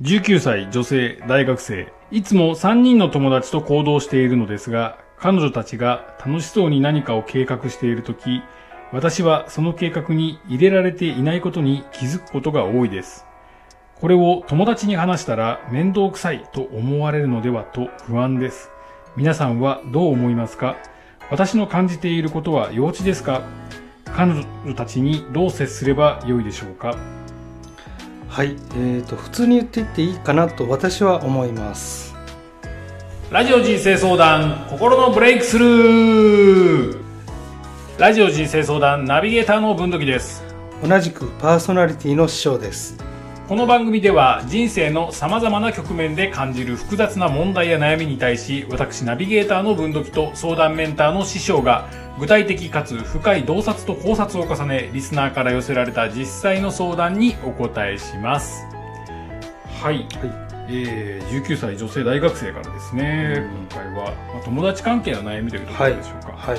19歳女性大学生。いつも3人の友達と行動しているのですが、彼女たちが楽しそうに何かを計画しているとき、私はその計画に入れられていないことに気づくことが多いです。これを友達に話したら面倒くさいと思われるのではと不安です。皆さんはどう思いますか？私の感じていることは幼稚ですか？彼女たちにどう接すればよいでしょうか？はい、えー、と普通に言っていっていいかなと私は思います。ラジオ人生相談心のブレイクスルー。ラジオ人生相談ナビゲーターの文土器です。同じくパーソナリティの師匠ですこの番組では人生の様々な局面で感じる複雑な問題や悩みに対し私ナビゲーターの文土器と相談メンターの師匠が具体的かつ深い洞察と考察を重ねリスナーから寄せられた実際の相談にお答えします。はい、えー、19歳女性大学生からですね、今回は、まあ、友達関係の悩みというところでしょうか。はい。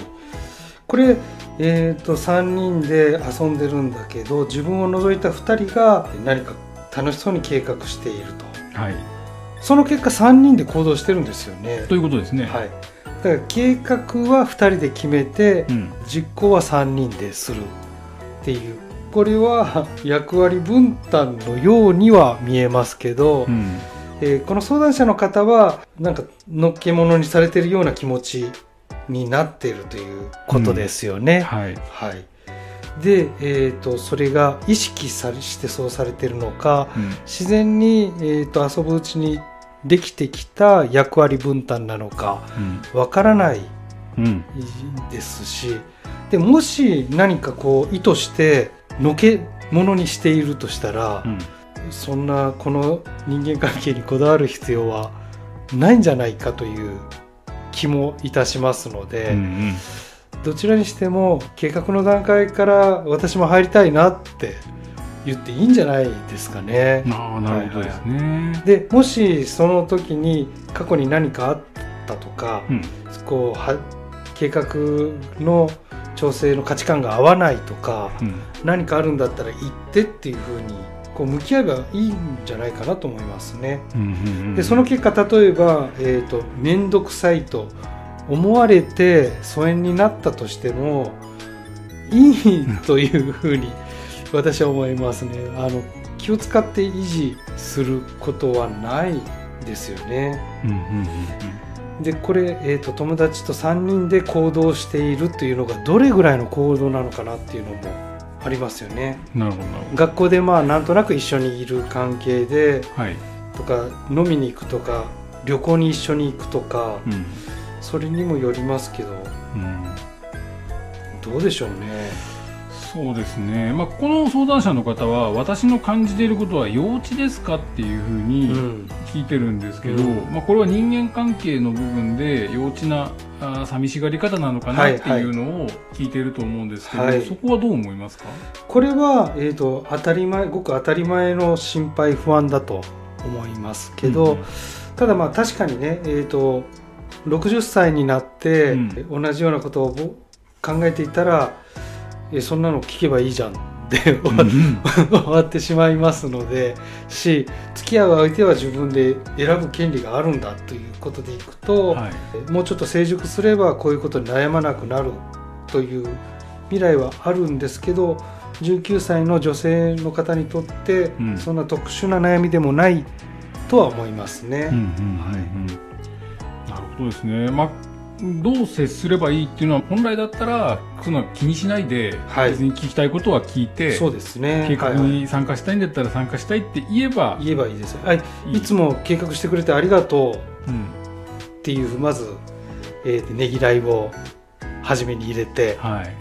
これ、えー、と3人で遊んでるんだけど自分を除いた2人が何か楽しそうに計画していると。はい。その結果3人で行動してるんですよね。ということですね。はい。だから計画は2人で決めてうん。実行は3人でするっていう。これは役割分担のようには見えますけど、うん。えーこの相談者の方はなんかのっけものにされてるような気持ちになっているということですよね。はい。はい、で、えー、とそれが意識されしてそうされてるのかうん。自然に、えー、と遊ぶうちにできてきた役割分担なのかわからないうん。ですしでもし何かこう意図してのけものにしているとしたら、うん。そんなこの人間関係にこだわる必要はないんじゃないかという気もいたしますので、うんどちらにしても計画の段階から私も入りたいなって言っていいんじゃないですかね。うん。ああなるほどですね、でもしその時に過去に何かあったとか、うん。こうは計画の調整の価値観が合わないとかうん。何かあるんだったら言ってっていうふうにこう向き合えばいいんじゃないかなと思いますね。でその結果例えば、えー、と面倒くさいと思われて疎遠になったとしてもいいというふうに私は思いますね。あの気を使って維持することはないですよね。うんうんうんでこれ、えー、と友達と3人で行動しているというのがどれぐらいの行動なのかなっていうのもありますよね。うんなるほど学校でまあなんとなく一緒にいる関係でどはい、とか飲みに行くとか旅行に一緒に行くとかうんそれにもよりますけどうん、どうでしょうね。そうですね、まあ、この相談者の方は私の感じていることは幼稚ですかっていうふううにん。聞いてるんですけど、うん。まあ、これは人間関係の部分で幼稚なあー寂しがり方なのかなっていうのを聞いていると思うんですけど、はい。そこはどう思いますか？これは、えー、と当たり前ごく当たり前の心配不安だと思いますけど、うん。ただまあ確かにね、えー、と60歳になってう同じようなことをぼ考えていたら、えそんなの聞けばいいじゃんって 終わってしまいますのでし付き合う相手は自分で選ぶ権利があるんだということでいくと、はい。もうちょっと成熟すればこういうことに悩まなくなるという未来はあるんですけど19歳の女性の方にとって、うん。そんな特殊な悩みでもないとは思いますね。うんうんうんうんなるほどですね、まあ、どう接すればいいっていうのは本来だったらそんな気にしないで、はい。別に聞きたいことは聞いてそうですね。計画はいはいに参加したいんだったら参加したいって言えば、言えばいいですよ、はい、いい。いつも計画してくれてありがとう。うん。っていうまず、えーねぎらいを初めに入れてはい。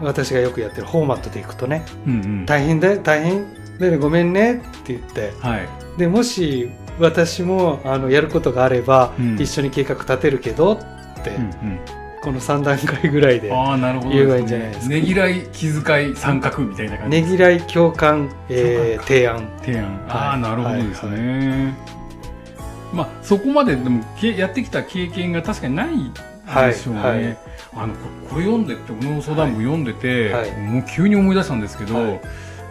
私がよくやってるフォーマットでいくとねうんうん。大変だよ大変だよねごめんねって言ってはい。でもし私もあのやることがあれば、うん。一緒に計画立てるけどって、うんこの3段階ぐらいでうん、ああなるほど言えばいいんじゃないですか。ねぎらい気遣い参画みたいな感じねぎらい共感、えー提案。提案。ああはい。なるほどですね、まあそこまででもけやってきた経験が確かにないでしょうね、はいはい。あのここれ読んでってこの相談文読んでて、はい。もう急に思い出したんですけど、はい。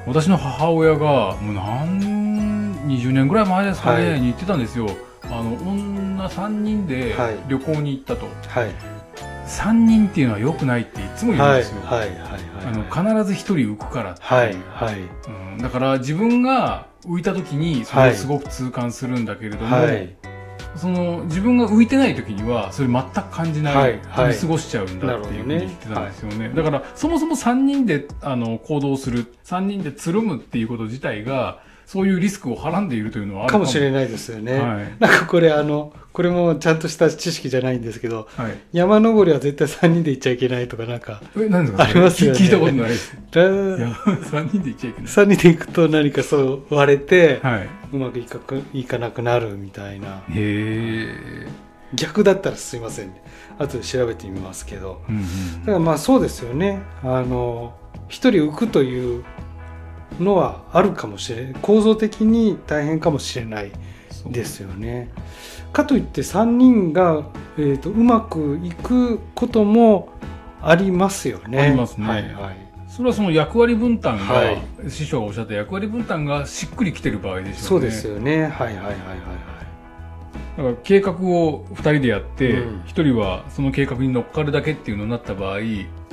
私の母親がもう何20年ぐらい前ですかね、はいに言ってたんですよ。あの女3人ではい。旅行に行ったと、はい。3人っていうのは良くないっていつも言うんはい。ですよ、はい。はい。あの必ず1人浮くからってはい。はい。うん、だから自分が浮いた時にそれをすごく痛感するんだけれども、はい。その自分が浮いてない時にはそれ全く感じない、はい。はい。見過ごしちゃうんだっていうふうに言ってたんですよね。だからそもそも3人であの行動する3人でつるむっていうこと自体がそういうリスクをはらんでいるというのはあるかも。しれないですよね、はい。なんかこれあのこれもちゃんとした知識じゃないんですけどはい、山登りは絶対3人で行っちゃいけないとかなんかえ何ですかありますよね。聞聞いたことないです。らいや3人で行っちゃいけない。3人で行くと何かそう割れて、はい、うまくいかくいかなくなるみたいな。へえ、逆だったらすいませんね。後で調べてみますけど。うんうん。だからまあそうですよね。あの一人浮くというのはあるかもしれない構造的に大変かもしれないそうですよね。かといって3人が、えー、とうまくいくこともありますよね。ありますねはいはい、それはその役割分担が、はい師匠がおっしゃった役割分担がしっくりきてる場合でしょそううねですよね。はいはいはいはいはい。だから計画を2人でやって、うん1人はその計画に乗っかるだけっていうのになった場合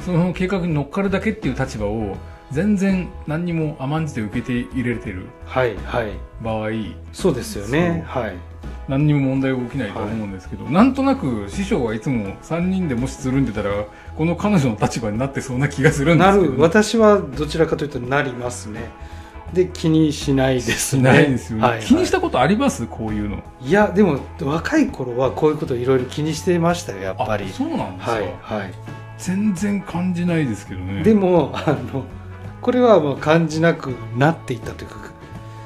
その計画に乗っかるだけっていう立場を全然何にも甘んじて受けて入れてるはいはい。場合そうですよね。はい。何にも問題が起きないと思うんですけど、なんとなく師匠はいつも3人でもしつるんでたらこの彼女の立場になってそうな気がするんでなすけど、る私はどちらかというとなりますね。で気にしないですね。しないですよね、はいはい気にしたことあります？こういうのいやでも若い頃はこういうこといろいろ気にしてましたよやっぱりあ。そうなんですか、はいはい。全然感じないですけどねでもあのこれはもう感じなくなっていったというか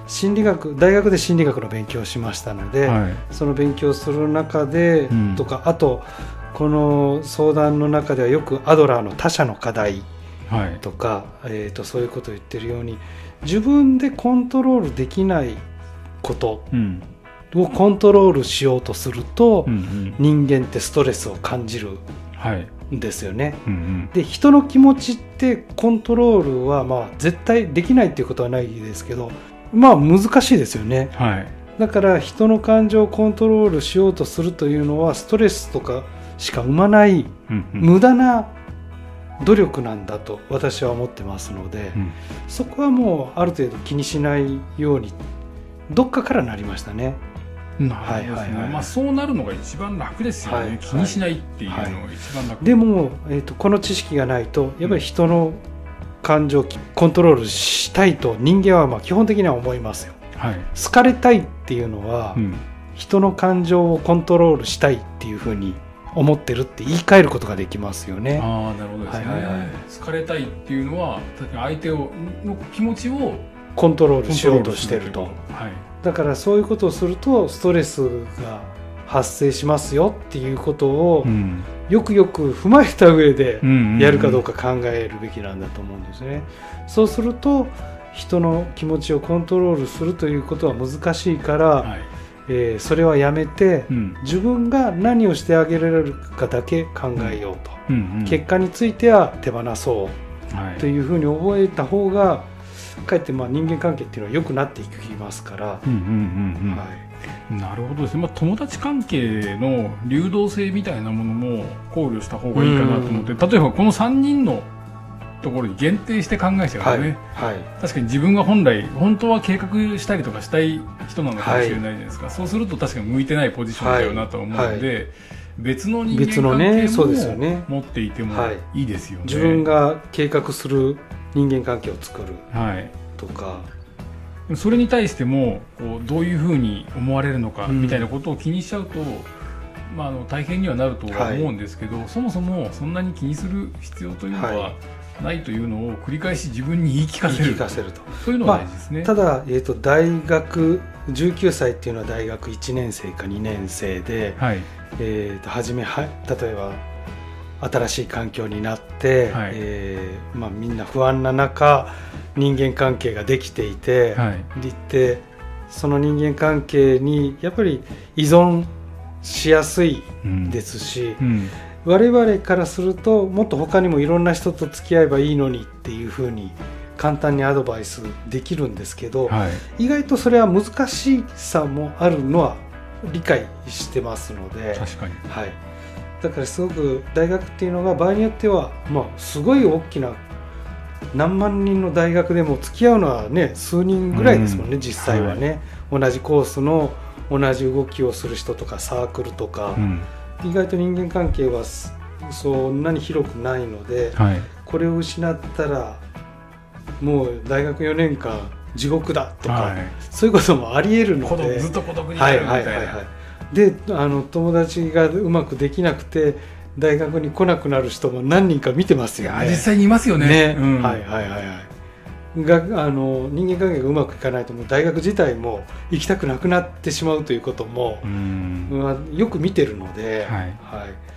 心理学大学で心理学の勉強をしましたので、はい。その勉強をする中で、うん。とかあとこの相談の中ではよくアドラーの他者の課題はい。とか、えー、とそういうことを言ってるように自分でコントロールできないことうん。をコントロールしようとすると、うんうん。人間ってストレスを感じる。はい。んですよね。うんうん。で人の気持ちってコントロールはまあ絶対できないっていうことはないですけどまあ難しいですよね。はい。だから人の感情をコントロールしようとするというのはストレスとかしか生まないうんうん。無駄な努力なんだと私は思ってますので、うん。そこはもうある程度気にしないようにどっかからなりましたねなるほどですね、はいはいはい。まあそうなるのが一番楽ですよね、はい気にしないっていうのが一番楽、でも、えー、とこの知識がないとやっぱり人の感情をコントロールしたいと人間はまあ基本的には思いますよ。はい、好かれたいっていうのは、うん、人の感情をコントロールしたいっていうふうに思ってるって言い換えることができますよね。ああなるほどですね、はいはいはい。好かれたいっていうのは相手をの気持ちをコントロールしようとしてると。はいだからそういうことをするとストレスが発生しますよっていうことをうん。よくよく踏まえた上でうんやるかどうか考えるべきなんだと思うんですね。そうすると人の気持ちをコントロールするということは難しいから、はい。えーそれはやめてうん。自分が何をしてあげられるかだけ考えようと、うんうん。結果については手放そう。はい。というふうに覚えた方がかえってまあ人間関係っていうのは良くなっていきますから、うんうんうんうん。はい、なるほどですね、まあ、友達関係の流動性みたいなものも考慮した方がいいかなと思って、例えばこの3人のところに限定して考えちゃうとね、はい。確かに自分が本来本当は計画したりとかしたい人なのかもしれないじゃないですか、そうすると確かに向いてないポジションだよなと思うので、別の人別の間関係も持っていてもはい。いいですよね。自分が計画する人間関係を作るはい。とか。それに対してもこうどういうふうに思われるのかうん。みたいなことを気にしちゃうと、まあ、あの大変にはなるとは思うんですけど、そもそもそんなに気にする必要というのははないというのを繰り返し自分に言い聞かせる。聞かせると。そういうのが大事ですね。ただ、えー、と大学19歳っていうのは大学1年生か2年生で、はい。えー、と初めは例えば新しい環境になって、はい。えーまあ、みんな不安な中人間関係ができていて、はい。でってその人間関係にやっぱり依存しやすいうん。ですし、うん。我々からするともっと他にもいろんな人と付き合えばいいのにっていうふうに簡単にアドバイスできるんですけど、はい、意外とそれは難しさもあるのは理解してますので確かに、はい、だからすごく大学っていうのが場合によっては、まあ、すごい大きな何万人の大学でも付き合うのはね数人ぐらいですもんね、うん、実際はね、はい、同じコースの同じ動きをする人とかサークルとか、うん、意外と人間関係はそんなに広くないので、はい、これを失ったらもう大学4年間地獄だとか、はい、そういうこともありえるので。ずっと孤独になるみたいな、はいはいはいはい、であの友達がうまくできなくて大学に来なくなる人も何人か見てますよね。実際にいますよね、ね。うん、はいはいはいはい。があの人間関係がうまくいかないともう大学自体も行きたくなくなってしまうということも、まあ、よく見てるので、はい。はい。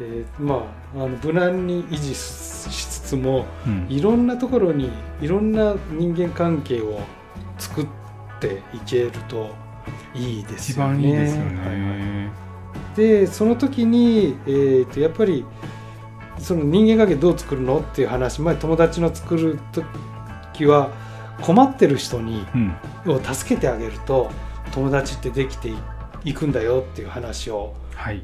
えー、まああの無難に維持しつつも、うん、いろんなところにいろんな人間関係を作っていけるといいですよね。一番いいですよね、はいはい、でその時に、えーと、やっぱりその人間関係どう作るのっていう話前友達の作る時は困ってる人に、うん、を助けてあげると友達ってできていくんだよっていう話を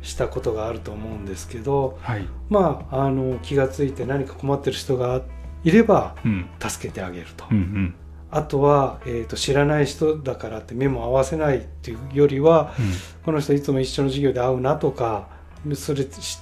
したことがあると思うんですけど、はい、まああの気が付いて何か困ってる人がいれば助けてあげると。うんうんあとは、えーと、知らない人だからって目も合わせないっていうよりは、うん、この人いつも一緒の授業で会うなとかそれ知っ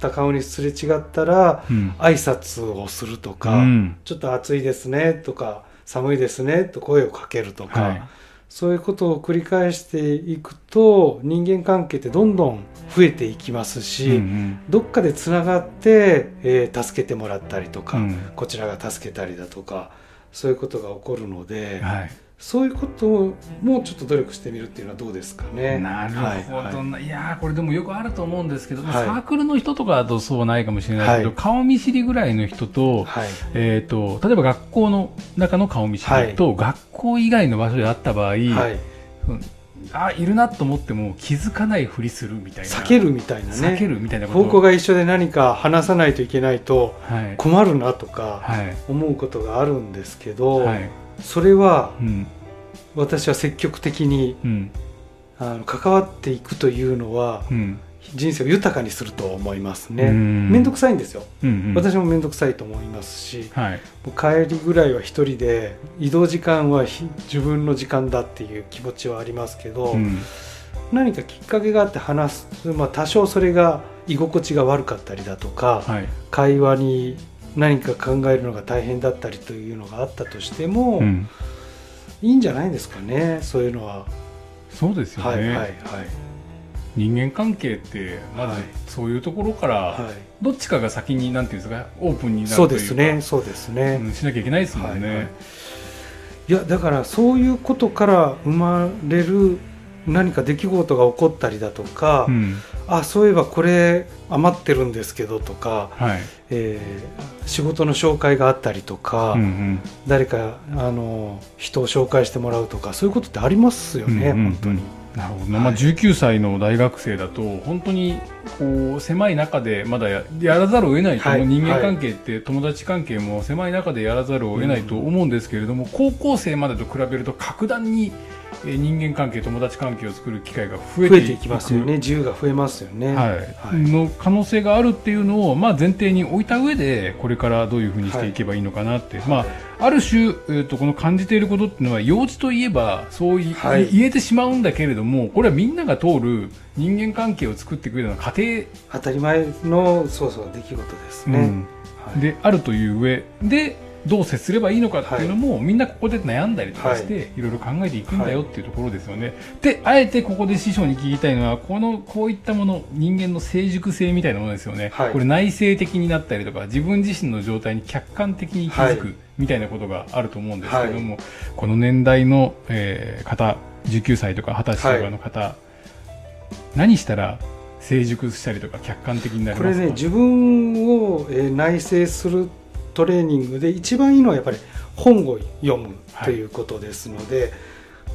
た顔にすれ違ったら、うん、挨拶をするとか、うん、ちょっと暑いですねとか寒いですねと声をかけるとか、はい、そういうことを繰り返していくと人間関係ってどんどん増えていきますし、うんうん、どっかでつながって、えー、助けてもらったりとか、こちらが助けたりだとか。そういうことが起こるので、はい、そういうことをもうちょっと努力してみるっていうのはどうですかね。なるほど、はい。はい、いやこれでもよくあると思うんですけど、はい、サークルの人とかだとそうはないかもしれないけど、顔見知りぐらいの人と,、えーと、例えば学校の中の顔見知りと、学校以外の場所であった場合、あいるなと思っても気づかないふりするみたいな。避けるみたいなね。避けるみたいな方向が一緒で何か話さないといけないと困るなとか思うことがあるんですけど、はい、それは、私は積極的に、うん、あの関わっていくというのは、うん人生を豊かにすると思いますね。面倒くさいんですよ、うんうん、私も面倒くさいと思いますし、はい、帰りぐらいは一人で移動時間は自分の時間だっていう気持ちはありますけど、うん、何かきっかけがあって話す、まあ、多少それが居心地が悪かったりだとか、はい、会話に何か考えるのが大変だったりというのがあったとしても、うん、いいんじゃないですかねそういうのは。そうですよね、はいはいはい人間関係ってまずそういうところからどっちかが先になんていうんですかオープンになるそうですねそうですね、うん、しなきゃいけないですもんね、はいはい、いやだからそういうことから生まれる何か出来事が起こったりだとか、うん、あそういえばこれ余ってるんですけどとか、はい、えー、仕事の紹介があったりとか、うんうん、誰かあの人を紹介してもらうとかそういうことってありますよね、うんうんうん、本当に。なるほど、ね、まあ、19歳の大学生だと本当にこう狭い中でまだやらざるを得ないと、はい、人間関係って友達関係も狭い中でやらざるを得ないと思うんですけれども、うん、高校生までと比べると格段に人間関係友達関係を作る機会が増えていきますよね。自由が増えますよね、はい、はい、の可能性があるっていうのを、まあ、前提に置いた上でこれからどういうふうにしていけばいいのかなって、はい、まあ、ある種、えーと、この感じていることっていうのは幼稚といえばそうい、はい、言えてしまうんだけれどもこれはみんなが通る人間関係を作っていくような過程。当たり前のそうそう出来事ですね、うん。はい、であるという上。でどう接すればいいのかっていうのも、はい、みんなここで悩んだりとかして、はい、いろいろ考えていくんだよっていうところですよね。はい、であえてここで師匠に聞きたいのはこのこういったもの人間の成熟性みたいなものですよね、これ内省的になったりとか自分自身の状態に客観的に気づく、みたいなことがあると思うんですけども、この年代の、えー、方19歳とか20歳とかの方、何したら成熟したりとか客観的になりますか？これね自分を、えー、内省するトレーニングで一番いいのはやっぱり本を読むということですので、はい、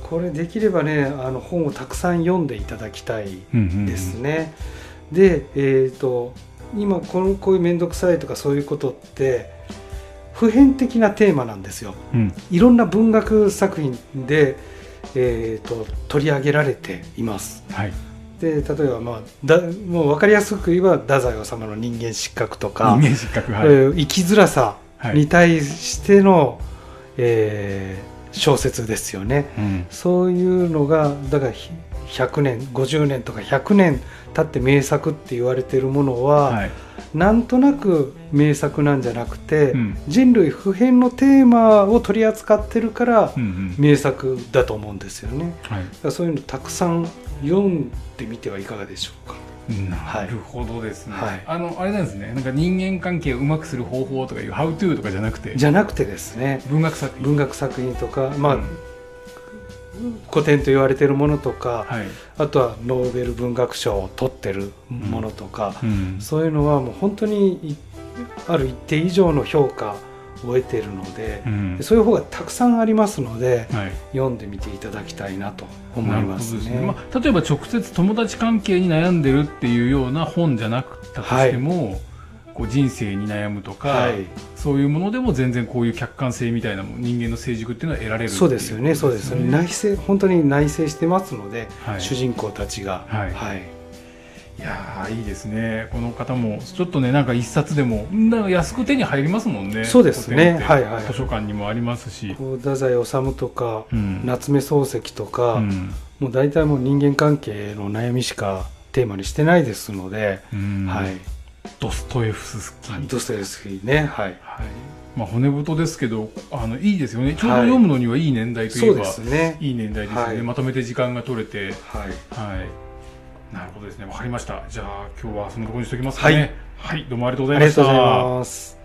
これできればねあの本をたくさん読んでいただきたいですね。で、えーと、今このこういう面倒くさいとかそういうことって普遍的なテーマなんですようん。いろんな文学作品で、えー、と取り上げられていますはい。で例えば、まあ、だもう分かりやすく言えば太宰治の人間失格とか、人間失格。はい。えー生きづらさはいに対しての、えー小説ですよねうん。そういうのがだからひ100年50年とか100年経って名作って言われてるものは、はい。なんとなく名作なんじゃなくて、うん人類普遍のテーマを取り扱ってるからうんうん。名作だと思うんですよねそういうのたくさん読んでみてはいかがでしょうか？なるほどですね、はい。あのあれなんですね。なんか人間関係をうまくする方法とかいう「How to」とかじゃなくて。じゃなくてですね。文学作品。文学作品とか、まあうん。古典と言われてるものとか、はい、あとはノーベル文学賞を取ってるものとか、うん。そういうのはもう本当にいある一定以上の評価を得ているのでう、ん。そういう方がたくさんありますのではい、読んでみていただきたいなと思いますね。ね。まあ、例えば直接友達関係に悩んでるっていうような本じゃなくったとしても、こう人生に悩むとか、はい、そういうものでも全然こういう客観性みたいな人間の成熟っていうのは得られるそうですよね、そうです。内省本当に内省してますので、はい。主人公たちが、はい。はい、いやーいいですね。この方もちょっとねなんか一冊でもなんか安く手に入りますもんね。そうですね。はいはい図書館にもありますし、太宰治とか、うん。夏目漱石とか、うん。もう大体もう人間関係の悩みしかテーマにしてないですので、うん。はい、ドストエフスキー、ドストエフスキーね、はい、はい。まあ、骨太ですけどあのいいですよね。ちょうど読むのにはいい年代といえば、そうですね。いい年代ですよね、はい。まとめて時間が取れて。はい、はいなるほどですね。わかりました。じゃあ今日はそのところにしておきますかね。はい。はい、どうもありがとうございました